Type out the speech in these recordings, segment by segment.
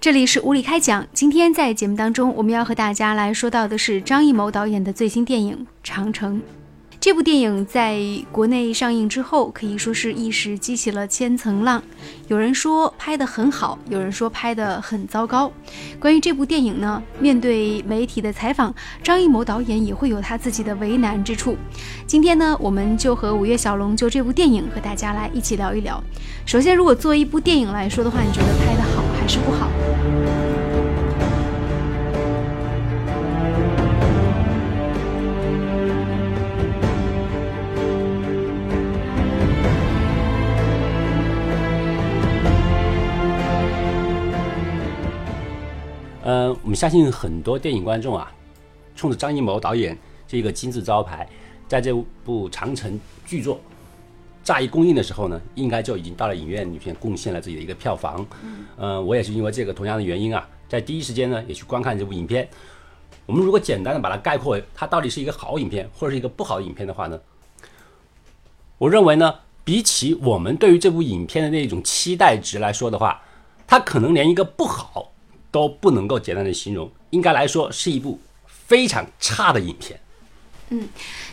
这里是无理开讲。今天在节目当中，我们要和大家来说到的是张艺谋导演的最新电影《长城》。这部电影在国内上映之后，可以说是一时激起了千层浪。有人说拍得很好，有人说拍得很糟糕。关于这部电影呢，面对媒体的采访，张艺谋导演也会有他自己的为难之处。今天呢，我们就和五月小龙就这部电影和大家来一起聊一聊。首先，如果作为一部电影来说的话，你觉得拍得好还是不好？呃，我们相信很多电影观众啊，冲着张艺谋导演这个金字招牌，在这部长城巨作乍一公映的时候呢，应该就已经到了影院里面贡献了自己的一个票房。嗯，呃，我也是因为这个同样的原因啊，在第一时间呢也去观看这部影片。我们如果简单的把它概括为它到底是一个好影片或者是一个不好的影片的话呢，我认为呢，比起我们对于这部影片的那种期待值来说的话，它可能连一个不好。都不能够简单的形容，应该来说是一部非常差的影片。嗯，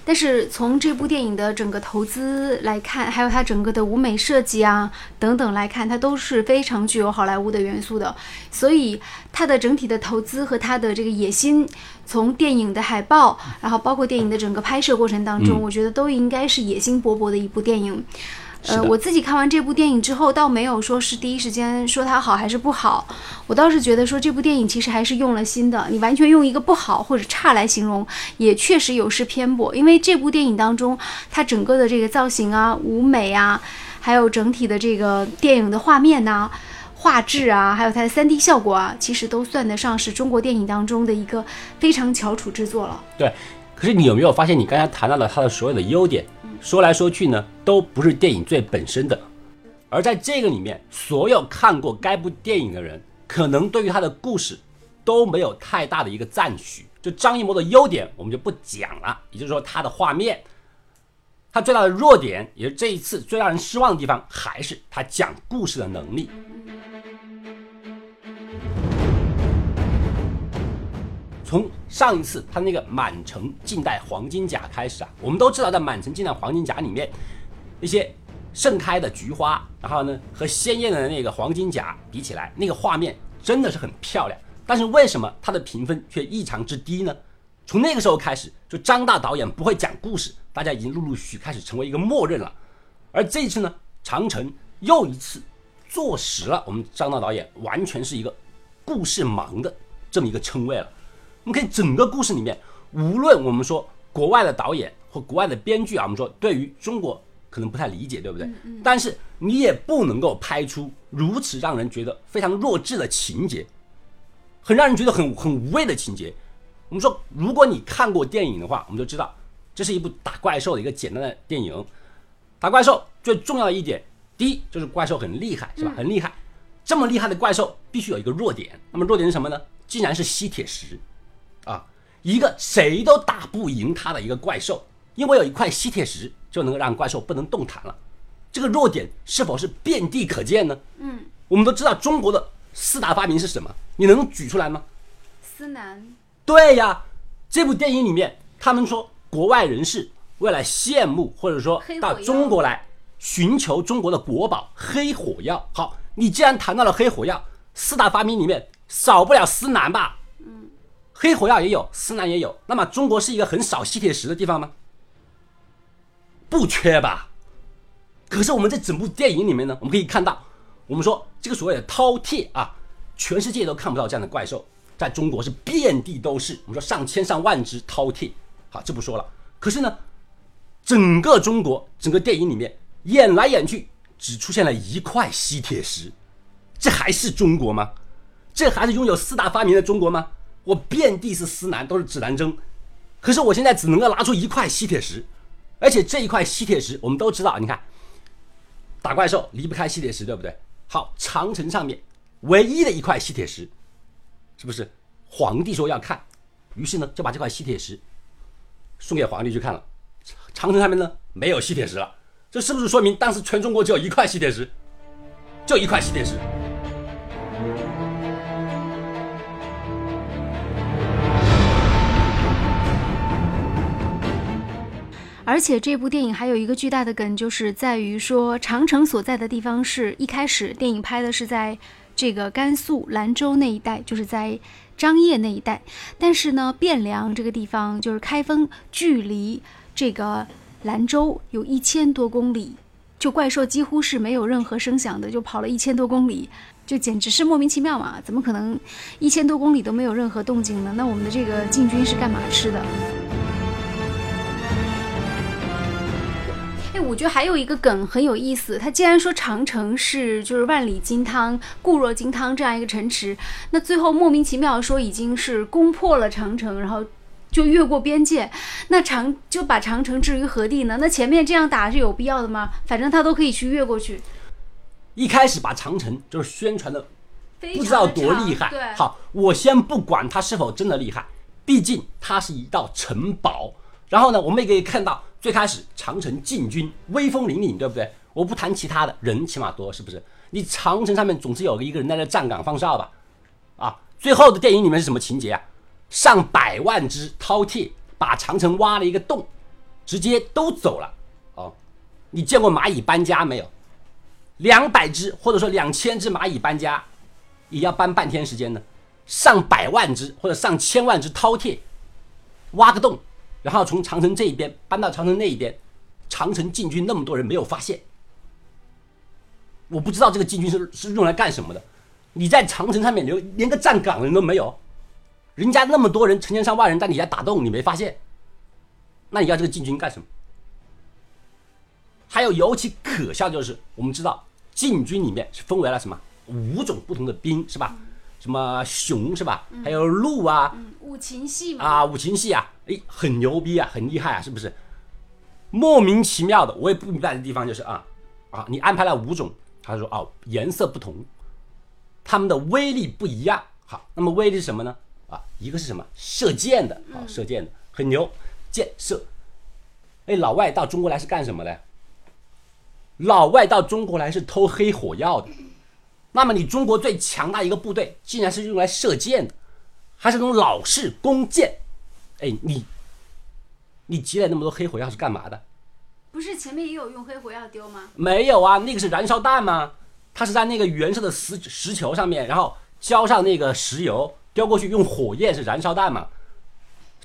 但是从这部电影的整个投资来看，还有它整个的舞美设计啊等等来看，它都是非常具有好莱坞的元素的。所以它的整体的投资和它的这个野心，从电影的海报，然后包括电影的整个拍摄过程当中，我觉得都应该是野心勃勃的一部电影。呃，我自己看完这部电影之后，倒没有说是第一时间说它好还是不好，我倒是觉得说这部电影其实还是用了心的。你完全用一个不好或者差来形容，也确实有失偏颇。因为这部电影当中，它整个的这个造型啊、舞美啊，还有整体的这个电影的画面呐、画质啊，还有它的 3D 效果啊，其实都算得上是中国电影当中的一个非常翘楚之作了。对，可是你有没有发现，你刚才谈到了它的所有的优点？说来说去呢，都不是电影最本身的，而在这个里面，所有看过该部电影的人，可能对于他的故事都没有太大的一个赞许。就张艺谋的优点，我们就不讲了，也就是说他的画面，他最大的弱点，也是这一次最让人失望的地方，还是他讲故事的能力。从上一次他那个满城尽带黄金甲开始啊，我们都知道，在满城尽带黄金甲里面，一些盛开的菊花，然后呢和鲜艳的那个黄金甲比起来，那个画面真的是很漂亮。但是为什么它的评分却异常之低呢？从那个时候开始，就张大导演不会讲故事，大家已经陆陆续续开始成为一个默认了。而这一次呢，长城又一次坐实了我们张大导演完全是一个故事盲的这么一个称谓了。我们可以整个故事里面，无论我们说国外的导演或国外的编剧啊，我们说对于中国可能不太理解，对不对？但是你也不能够拍出如此让人觉得非常弱智的情节，很让人觉得很很无谓的情节。我们说，如果你看过电影的话，我们就知道这是一部打怪兽的一个简单的电影。打怪兽最重要的一点，第一就是怪兽很厉害，是吧？很厉害。这么厉害的怪兽必须有一个弱点，那么弱点是什么呢？竟然是吸铁石。啊，一个谁都打不赢他的一个怪兽，因为有一块吸铁石就能够让怪兽不能动弹了。这个弱点是否是遍地可见呢？嗯，我们都知道中国的四大发明是什么，你能举出来吗？司南。对呀，这部电影里面，他们说国外人士为了羡慕或者说到中国来寻求中国的国宝黑火药。好，你既然谈到了黑火药，四大发明里面少不了司南吧？黑火药也有，司南也有。那么中国是一个很少吸铁石的地方吗？不缺吧。可是我们在整部电影里面呢，我们可以看到，我们说这个所谓的饕餮啊，全世界都看不到这样的怪兽，在中国是遍地都是。我们说上千上万只饕餮，好，这不说了。可是呢，整个中国整个电影里面演来演去，只出现了一块吸铁石，这还是中国吗？这还是拥有四大发明的中国吗？我遍地是司南，都是指南针，可是我现在只能够拿出一块吸铁石，而且这一块吸铁石，我们都知道，你看，打怪兽离不开吸铁石，对不对？好，长城上面唯一的一块吸铁石，是不是？皇帝说要看，于是呢就把这块吸铁石送给皇帝去看了。长城上面呢没有吸铁石了，这是不是说明当时全中国只有一块吸铁石？就一块吸铁石。而且这部电影还有一个巨大的梗，就是在于说长城所在的地方是一开始电影拍的是在这个甘肃兰州那一带，就是在张掖那一带。但是呢，汴梁这个地方就是开封，距离这个兰州有一千多公里，就怪兽几乎是没有任何声响的，就跑了一千多公里，就简直是莫名其妙嘛！怎么可能一千多公里都没有任何动静呢？那我们的这个禁军是干嘛吃的？哎，我觉得还有一个梗很有意思。他既然说长城是就是万里金汤、固若金汤这样一个城池，那最后莫名其妙说已经是攻破了长城，然后就越过边界，那长就把长城置于何地呢？那前面这样打是有必要的吗？反正他都可以去越过去。一开始把长城就是宣传的不知道多厉害。对，好，我先不管它是否真的厉害，毕竟它是一道城堡。然后呢，我们也可以看到，最开始长城进军威风凛凛，对不对？我不谈其他的，人起码多，是不是？你长城上面总是有一个人在那站岗放哨吧？啊，最后的电影里面是什么情节啊？上百万只饕餮把长城挖了一个洞，直接都走了。哦，你见过蚂蚁搬家没有？两百只或者说两千只蚂蚁搬家，也要搬半天时间呢。上百万只或者上千万只饕餮，挖个洞，然后从长城这一边搬到长城那一边，长城禁军那么多人没有发现。我不知道这个禁军是是用来干什么的。你在长城上面连连个站岗的人都没有，人家那么多人成千上万人在你家打洞，你没发现，那你要这个禁军干什么？还有尤其可笑就是，我们知道禁军里面是分为了什么五种不同的兵是吧？什么熊是吧？还有鹿啊，五禽戏嘛，啊，五禽戏啊，哎，很牛逼啊，很厉害啊，是不是？莫名其妙的，我也不明白的地方就是啊啊，你安排了五种，他说哦颜色不同，他们的威力不一样。好，那么威力是什么呢？啊，一个是什么？射箭的啊，射箭的很牛，箭射。哎，老外到中国来是干什么的？老外到中国来是偷黑火药的。那么你中国最强大一个部队，竟然是用来射箭的，还是那种老式弓箭？哎，你你积累那么多黑火药是干嘛的？不是前面也有用黑火药丢吗？没有啊，那个是燃烧弹吗？它是在那个原色的石石球上面，然后浇上那个石油，丢过去用火焰是燃烧弹嘛？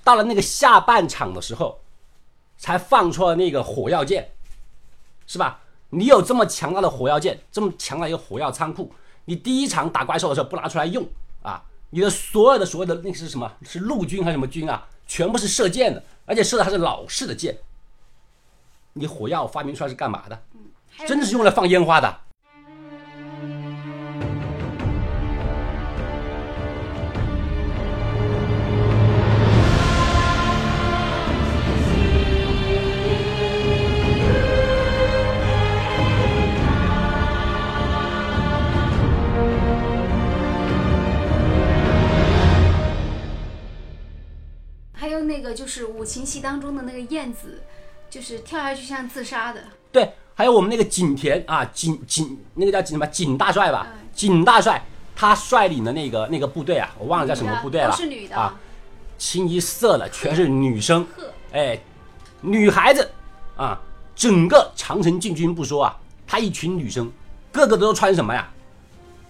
到了那个下半场的时候，才放出了那个火药箭，是吧？你有这么强大的火药箭，这么强大一个火药仓库，你第一场打怪兽的时候不拿出来用啊？你的所有的所谓的那个是什么？是陆军还是什么军啊？全部是射箭的，而且射的还是老式的箭。你火药发明出来是干嘛的？真的是用来放烟花的。就是五禽戏当中的那个燕子，就是跳下去像自杀的，对，还有我们那个景田啊，景景那个叫景什么景大帅吧嗯？景大帅他率领的那个那个部队啊，我忘了叫什么部队了是女的啊，清一色的全是女生，呵，哎，女孩子啊，整个长城进军不说啊，她一群女生，个个都穿什么呀？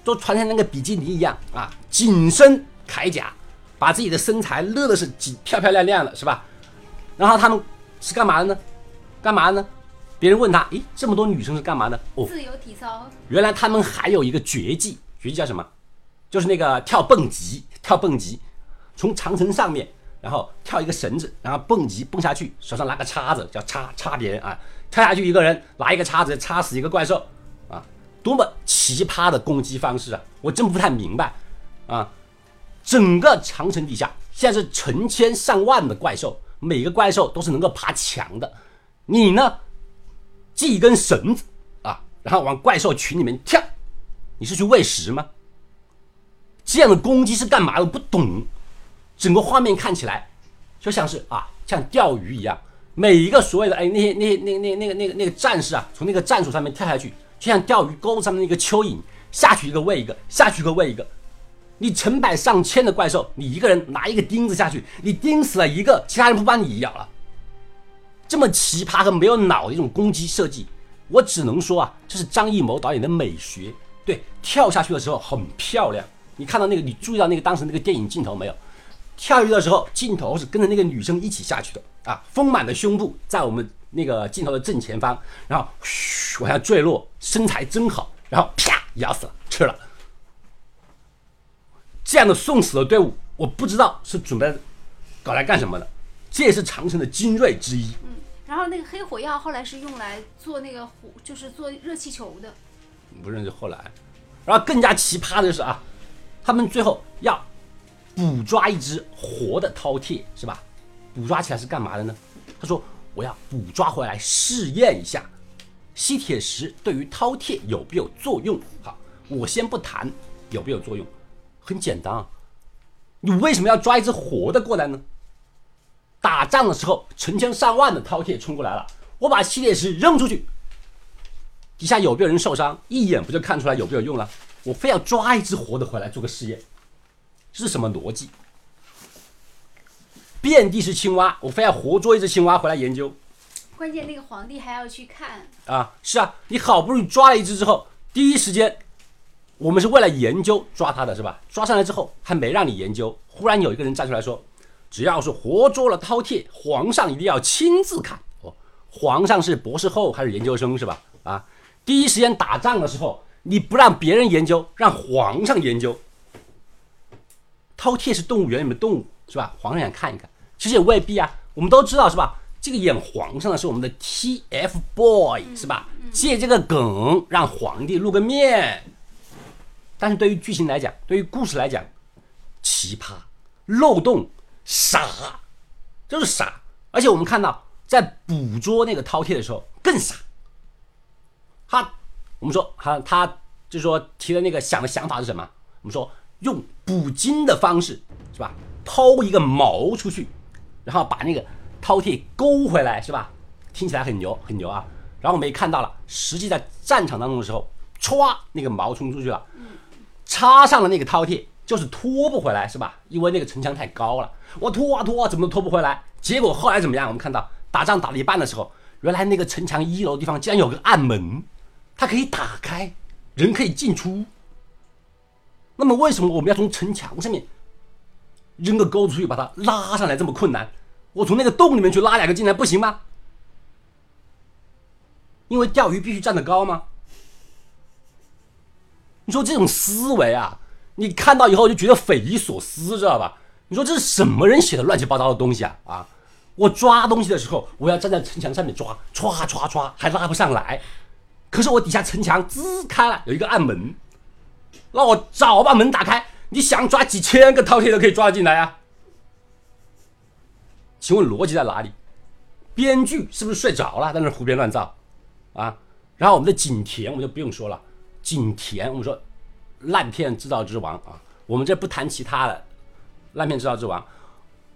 都穿成那个比基尼一样啊，紧身铠甲，把自己的身材勒的是紧漂漂亮亮的，是吧？然后他们是干嘛的呢？干嘛的呢？别人问他，诶，这么多女生是干嘛的？哦，自由体操，原来他们还有一个绝技，绝技叫什么？就是那个跳蹦极，跳蹦极，从长城上面，然后跳一个绳子，然后蹦极蹦下去，手上拿个叉子，叫叉叉别人啊，跳下去一个人拿一个叉子叉死一个怪兽啊，多么奇葩的攻击方式啊！我真不太明白啊！整个长城底下现在是成千上万的怪兽，每个怪兽都是能够爬墙的，你呢，系一根绳子啊，然后往怪兽群里面跳，你是去喂食吗？这样的攻击是干嘛的？不懂。整个画面看起来就像是啊，像钓鱼一样，每一个所谓的哎那些那些那那那个那个那个战士啊，从那个战术上面跳下去，就像钓鱼钩上面那个蚯蚓，下去一个喂一个，下去一个喂一个。你成百上千的怪兽，你一个人拿一个钉子下去，你钉死了一个，其他人不把你咬了？这么奇葩和没有脑的一种攻击设计，我只能说啊，这是张艺谋导演的美学。对，跳下去的时候很漂亮。你看到那个，你注意到那个当时那个电影镜头没有？跳下去的时候，镜头是跟着那个女生一起下去的啊，丰满的胸部在我们那个镜头的正前方，然后嘘往下坠落，身材真好，然后啪咬死了，吃了。这样的送死的队伍，我不知道是准备搞来干什么的。这也是长城的精锐之一。嗯，然后那个黑火药后来是用来做那个火，就是做热气球的。不认识后来，然后更加奇葩的是啊，他们最后要捕抓一只活的饕餮，是吧？捕抓起来是干嘛的呢？他说我要捕抓回来试验一下吸铁石对于饕餮有没有作用。好，我先不谈有没有作用，很简单啊，你为什么要抓一只活的过来呢？打仗的时候，成千上万的饕餮冲过来了，我把吸铁石扔出去。底下有没有人受伤？一眼不就看出来有没有用了？我非要抓一只活的回来做个试验，这是什么逻辑？遍地是青蛙，我非要活捉一只青蛙回来研究。关键那个皇帝还要去看啊！是啊，你好不容易抓了一只之后，第一时间我们是为了研究抓他的是吧？抓上来之后还没让你研究，忽然有一个人站出来说：“只要是活捉了饕餮，皇上一定要亲自看。”哦，皇上是博士后还是研究生是吧？啊！第一时间打仗的时候，你不让别人研究，让皇上研究。饕餮是动物园里面动物是吧？皇上想看一看，其实也未必啊。我们都知道是吧？这个演皇上的是我们的 TFBOY 是吧？借这个梗让皇帝露个面。但是对于剧情来讲，对于故事来讲，奇葩、漏洞、傻，就是傻。而且我们看到在捕捉那个饕餮的时候更傻。他，我们说，他他就是说提的那个想的想法是什么？我们说用捕鲸的方式，是吧？抛一个锚出去，然后把那个饕餮勾回来，是吧？听起来很牛，很牛啊！然后我们也看到了，实际在战场当中的时候，歘，那个锚冲出去了，插上了那个饕餮，就是拖不回来，是吧？因为那个城墙太高了，我拖啊拖啊，怎么都拖不回来。结果后来怎么样？我们看到打仗打了一半的时候，原来那个城墙一楼地方竟然有个暗门。它可以打开，人可以进出。那么为什么我们要从城墙上面扔个钩子出去把它拉上来这么困难？我从那个洞里面去拉两个进来不行吗？因为钓鱼必须站得高吗？你说这种思维啊，你看到以后就觉得匪夷所思，知道吧？你说这是什么人写的乱七八糟的东西啊？啊！我抓东西的时候，我要站在城墙上面抓，歘歘歘，还拉不上来。可是我底下城墙滋开了，有一个暗门，那我早把门打开，你想抓几千个饕餮都可以抓进来啊？请问逻辑在哪里？编剧是不是睡着了，在那胡编乱造啊？然后我们的景甜，我们就不用说了，景甜，我们说烂片制造之王啊，我们这不谈其他的，烂片制造之王，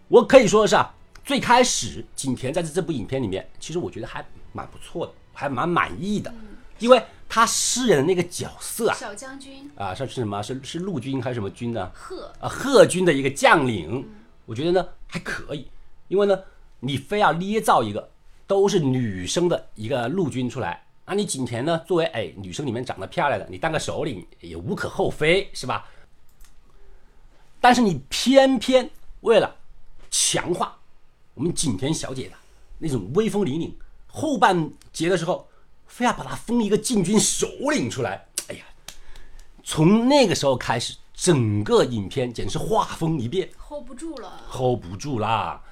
我可以说的是啊，最开始景甜在这这部影片里面，其实我觉得还蛮不错的，还蛮满意的。因为他饰演的那个角色啊，小将军啊，是是什么？是是陆军还是什么军呢？贺啊，贺军的一个将领，我觉得呢还可以。因为呢，你非要捏造一个都是女生的一个陆军出来，那你景甜呢，作为哎女生里面长得漂亮的，你当个首领也无可厚非，是吧？但是你偏偏为了强化我们景甜小姐的那种威风凛凛，后半节的时候。非要把她封一个禁军首领出来，哎呀！从那个时候开始，整个影片简直是画风一变，hold 不住了，hold 不住啦！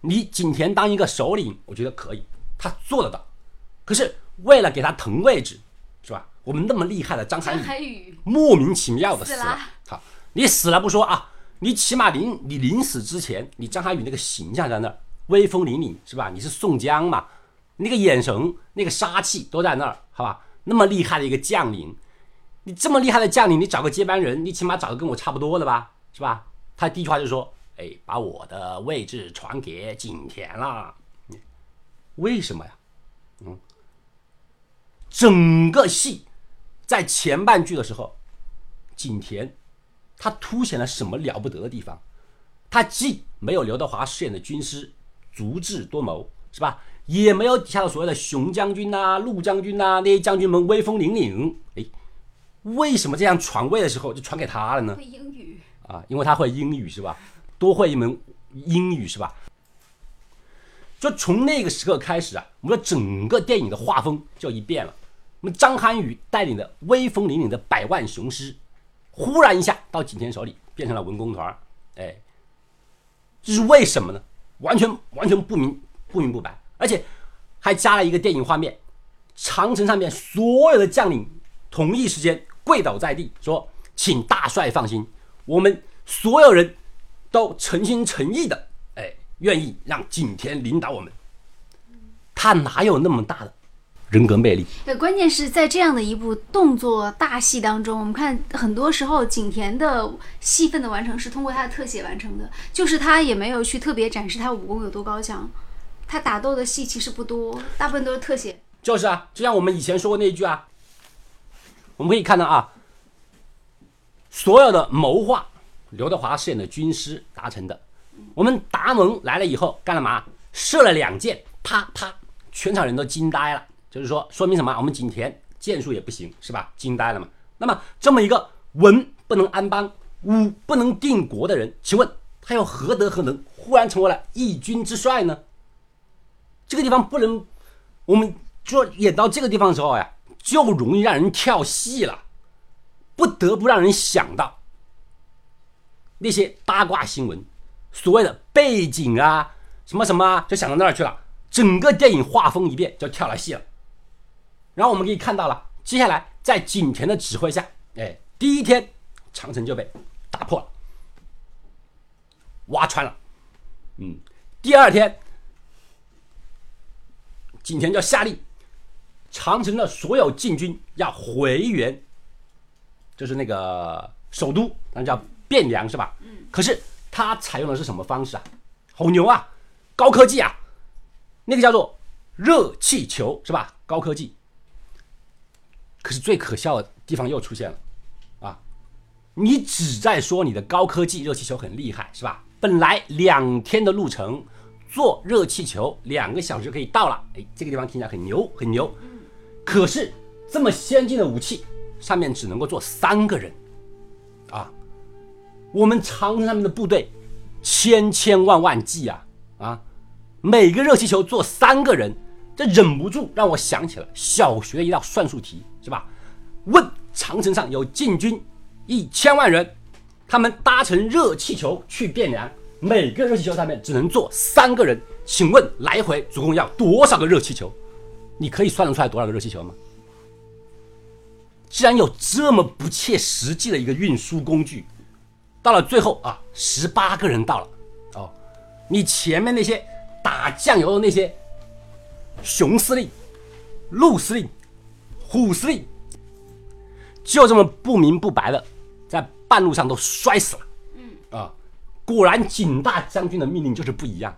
你景甜当一个首领，我觉得可以，他做得到。可是为了给他腾位置，是吧？我们那么厉害的张涵予，莫名其妙的死了。好，你死了不说啊，你起码临你临死之前，你张涵予那个形象在那儿，威风凛凛，是吧？你是宋江嘛？那个眼神、那个杀气都在那儿，好吧？那么厉害的一个将领，你这么厉害的将领，你找个接班人，你起码找个跟我差不多的吧，是吧？他第一句话就说：“哎，把我的位置传给景甜了。”为什么呀？嗯，整个戏在前半句的时候，景甜他凸显了什么了不得的地方？他既没有刘德华饰演的军师足智多谋，是吧？也没有底下的所谓的熊将军呐、陆将军呐那些将军们威风凛凛。哎，为什么这样传位的时候就传给他了呢？会英语，啊，因为他会英语是吧？多会一门英语是吧？就从那个时刻开始啊，我们的整个电影的画风就一变了。那么张涵予带领的威风凛凛的百万雄师，忽然一下到景甜手里变成了文工团，哎，这是为什么呢？完全完全不明不明不白，而且还加了一个电影画面，长城上面所有的将领同一时间跪倒在地，说：“请大帅放心，我们所有人都诚心诚意的，愿意让景甜领导我们。”他哪有那么大的人格魅力？对，关键是在这样的一部动作大戏当中，我们看很多时候景甜的戏份的完成是通过他的特写完成的，就是他也没有去特别展示他武功有多高强，他打斗的戏其实不多，大部分都是特写。就是啊，就像我们以前说过那一句啊，我们可以看到啊，所有的谋划，刘德华饰演的军师达成的。我们达蒙来了以后干了嘛？射了两箭，啪啪，全场人都惊呆了。就是说，说明什么？我们景田箭术也不行，是吧？惊呆了嘛。那么这么一个文不能安邦，武不能定国的人，请问他又何德何能，忽然成为了一军之帅呢？这个地方不能，我们说演到这个地方的时候呀，就容易让人跳戏了，不得不让人想到那些八卦新闻，所谓的背景啊，什么什么啊，就想到那儿去了。整个电影画风一变，就跳了戏了。然后我们可以看到了，接下来在景甜的指挥下，哎，第一天长城就被打破了，挖穿了。嗯，第二天。景甜就下令，长城的所有禁军要回援，就是那个首都，那叫汴梁是吧？嗯。可是它采用的是什么方式啊？好牛啊，高科技啊！那个叫做热气球是吧？高科技。可是最可笑的地方又出现了，啊，你只在说你的高科技热气球很厉害是吧？本来两天的路程。坐热气球两个小时就可以到了，哎，这个地方听起来很牛，很牛。可是这么先进的武器，上面只能够坐三个人，我们长城上面的部队千千万万计啊，啊，每个热气球坐三个人，这忍不住让我想起了小学一道算术题，是吧？问长城上有禁军一千万人，他们搭乘热气球去汴梁。每个热气球上面只能坐三个人，请问来回总共要多少个热气球？你可以算得出来多少个热气球吗？既然有这么不切实际的一个运输工具，到了最后啊，十八个人到了哦，你前面那些打酱油的那些熊司令、鹿司令、虎司令，就这么不明不白的在半路上都摔死了。嗯啊。果然，景大将军的命令就是不一样，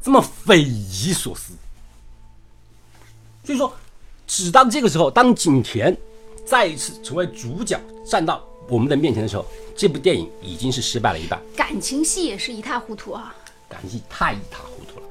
这么匪夷所思。所以说，只当这个时候，当景田再一次成为主角站到我们的面前的时候，这部电影已经是失败了一半。感情戏也是一塌糊涂啊！感情戏太一塌糊涂了。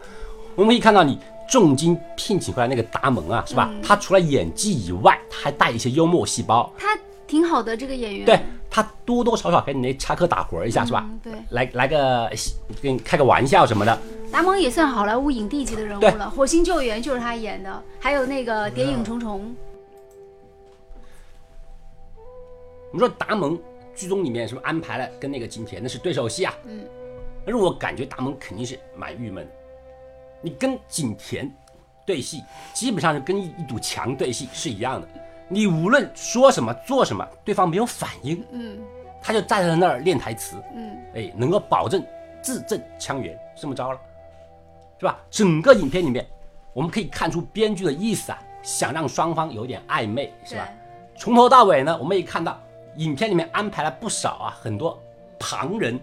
我们可以看到，你重金聘请回来那个达蒙啊，是吧？他除了演技以外，他还带一些幽默细胞。他挺好的，这个演员。对。他多多少少给你那插科打诨一下是吧？对，来来个给你开个玩笑什么的。达蒙也算好莱坞影帝级的人物了，《火星救援》就是他演的，还有那个《谍影重重》。我们说达蒙剧中里面是不是安排了跟那个景甜那是对手戏啊？嗯。但是我感觉达蒙肯定是蛮郁闷。你跟景甜对戏，基本上是跟一一堵墙对戏是一样的。你无论说什么做什么，对方没有反应，嗯，他就站在那儿练台词，嗯，哎，能够保证字正腔圆，这么着了，是吧？整个影片里面，我们可以看出编剧的意思啊，想让双方有点暧昧，是吧？从头到尾呢，我们也看到影片里面安排了不少啊，很多旁人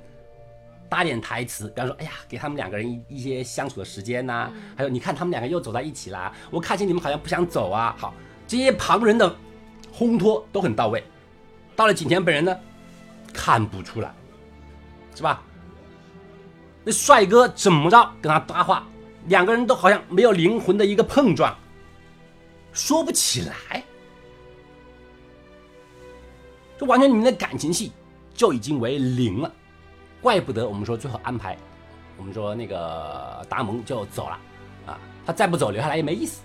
搭点台词，比方说，哎呀，给他们两个人一一些相处的时间呐，还有你看他们两个又走在一起啦，我看见你们好像不想走啊，好。这些旁人的烘托都很到位，到了景甜本人呢，看不出来，是吧？那帅哥怎么着跟他搭话，两个人都好像没有灵魂的一个碰撞，说不起来，这完全你们的感情戏就已经为零了，怪不得我们说最后安排，我们说那个达蒙就走了啊，他再不走留下来也没意思。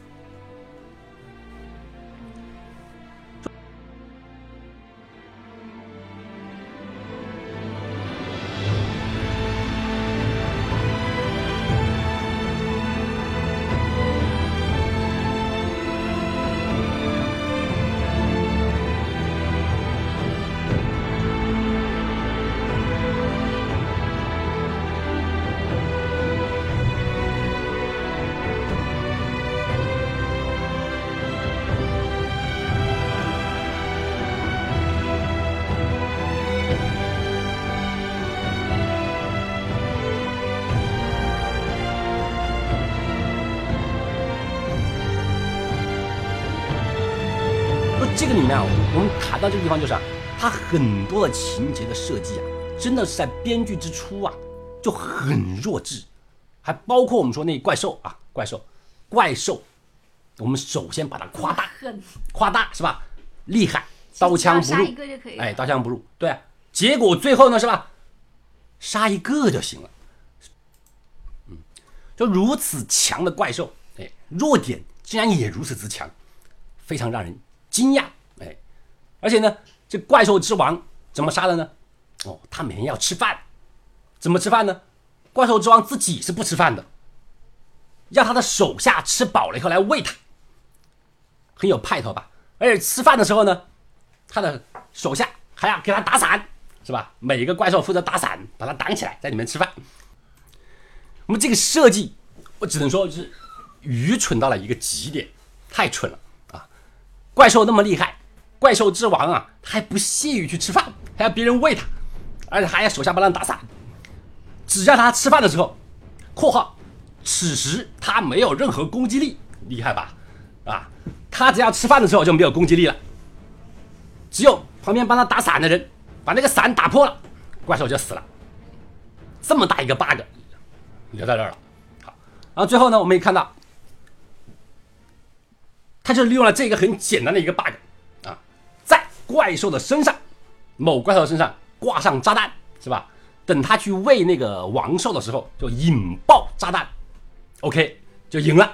里面啊，我们谈到这个地方就是啊，它很多的情节的设计啊，真的是在编剧之初啊就很弱智，还包括我们说那怪兽啊，怪兽，怪兽，我们首先把它夸大，夸大是吧？厉害，刀枪不入。哎，刀枪不入，对啊，结果最后呢是吧？杀一个就行了，嗯，就如此强的怪兽，哎，弱点竟然也如此之强，非常让人惊讶，哎，而且呢，这怪兽之王怎么杀的呢？哦，他每天要吃饭，怎么吃饭呢？怪兽之王自己是不吃饭的，让他的手下吃饱了以后来喂他，很有派头吧？而且吃饭的时候呢，他的手下还要给他打伞，是吧？每一个怪兽负责打伞，把他挡起来，在里面吃饭。我们这个设计，我只能说是愚蠢到了一个极点，太蠢了啊！怪兽那么厉害，怪兽之王啊，他还不屑于去吃饭，还要别人喂他，而且还要手下帮他打伞。只要他吃饭的时候（括号此时他没有任何攻击力，厉害吧？啊，他只要吃饭的时候就没有攻击力了，只有旁边帮他打伞的人把那个伞打破了，怪兽就死了。这么大一个 bug 留在这儿了。好，然后最后呢，我们也看到，他就利用了这个很简单的一个 bug，怪兽的身上，某怪兽身上挂上炸弹，是吧？等他去喂那个王兽的时候，就引爆炸弹，OK 就赢了。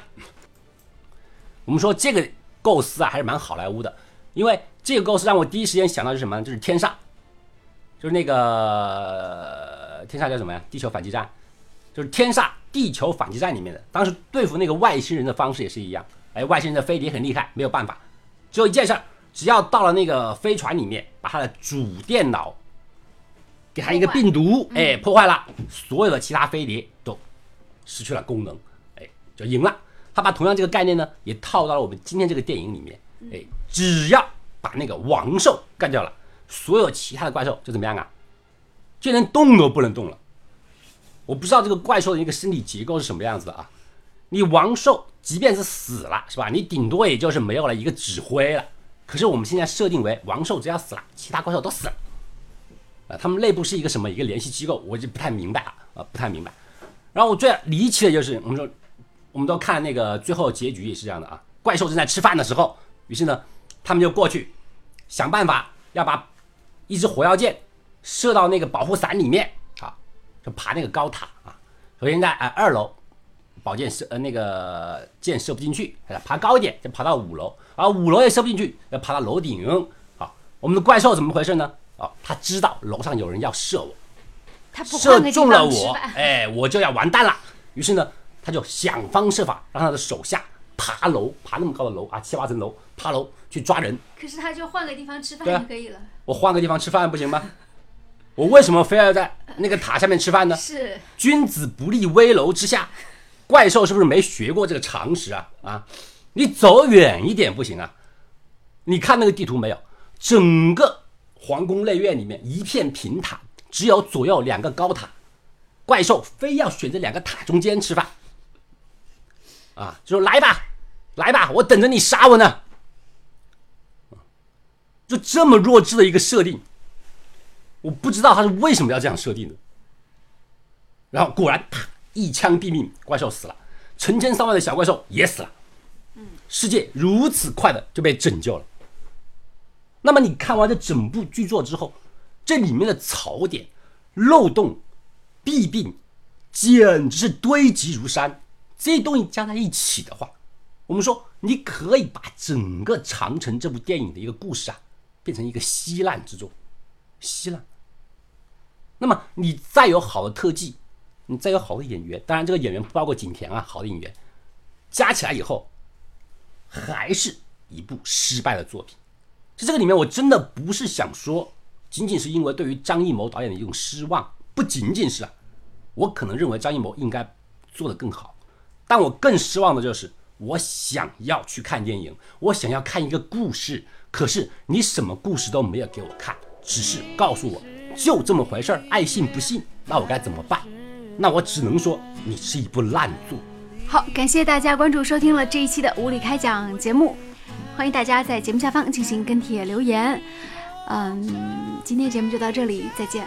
我们说这个构思啊，还是蛮好莱坞的，因为这个构思让我第一时间想到是什么？就是天煞，就是那个天煞叫什么呀？地球反击战，就是天煞地球反击战里面的。当时对付那个外星人的方式也是一样，哎，外星人的飞碟很厉害，没有办法，只有一件事儿，只要到了那个飞船里面，把它的主电脑给它一个病毒，哎，破坏了，所有的其他飞碟都失去了功能，哎，就赢了。他把同样这个概念呢，也套到了我们今天这个电影里面。哎，只要把那个王兽干掉了，所有其他的怪兽就怎么样啊？就连动都不能动了。我不知道这个怪兽的一个身体结构是什么样子的啊。你王兽即便是死了，是吧？你顶多也就是没有了一个指挥了。可是我们现在设定为王兽只要死了，其他怪兽都死了。啊，他们内部是一个什么一个联系机构，我就不太明白了啊，不太明白。然后我最离奇的就是我们说。我们都看那个最后结局也是这样的啊，怪兽正在吃饭的时候，于是呢，他们就过去想办法要把一支火药箭射到那个保护伞里面啊，就爬那个高塔啊。首先在呃二楼，宝剑射呃那个箭射不进去，爬高一点就爬到五楼，啊五楼也射不进去，要爬到楼顶。啊，我们的怪兽怎么回事呢？啊，他知道楼上有人要射我，他不射中了我，哎，我就要完蛋了。于是呢。他就想方设法让他的手下爬楼，爬那么高的楼啊，七八层楼，爬楼去抓人。可是他就换个地方吃饭就可以了。我换个地方吃饭不行吗？我为什么非要在那个塔下面吃饭呢？是，君子不立危楼之下。怪兽是不是没学过这个常识啊？啊，你走远一点不行啊！你看那个地图没有？整个皇宫内院里面一片平坦，只有左右两个高塔，怪兽非要选择两个塔中间吃饭。啊，就说来吧，来吧，我等着你杀我呢。就这么弱智的一个设定，我不知道他是为什么要这样设定的。然后果然，啪，一枪毙命，怪兽死了。成千上万的小怪兽也死了，世界如此快的就被拯救了。那么你看完这整部剧作之后，这里面的槽点、漏洞、弊病，简直是堆积如山。这些东西加在一起的话，我们说你可以把整个《长城》这部电影的一个故事啊，变成一个稀烂之作，稀烂。那么你再有好的特技，你再有好的演员，当然这个演员不包括景甜啊，好的演员加起来以后，还是一部失败的作品。在这个里面，我真的不是想说，仅仅是因为对于张艺谋导演的一种失望，不仅仅是啊，我可能认为张艺谋应该做得更好，但我更失望的就是，我想要去看电影，我想要看一个故事，可是你什么故事都没有给我看，只是告诉我。就这么回事儿，爱信不信，那我该怎么办？那我只能说，你是一部烂作。好，感谢大家关注收听了这一期的无理开讲节目，欢迎大家在节目下方进行跟帖留言。嗯，今天节目就到这里，再见。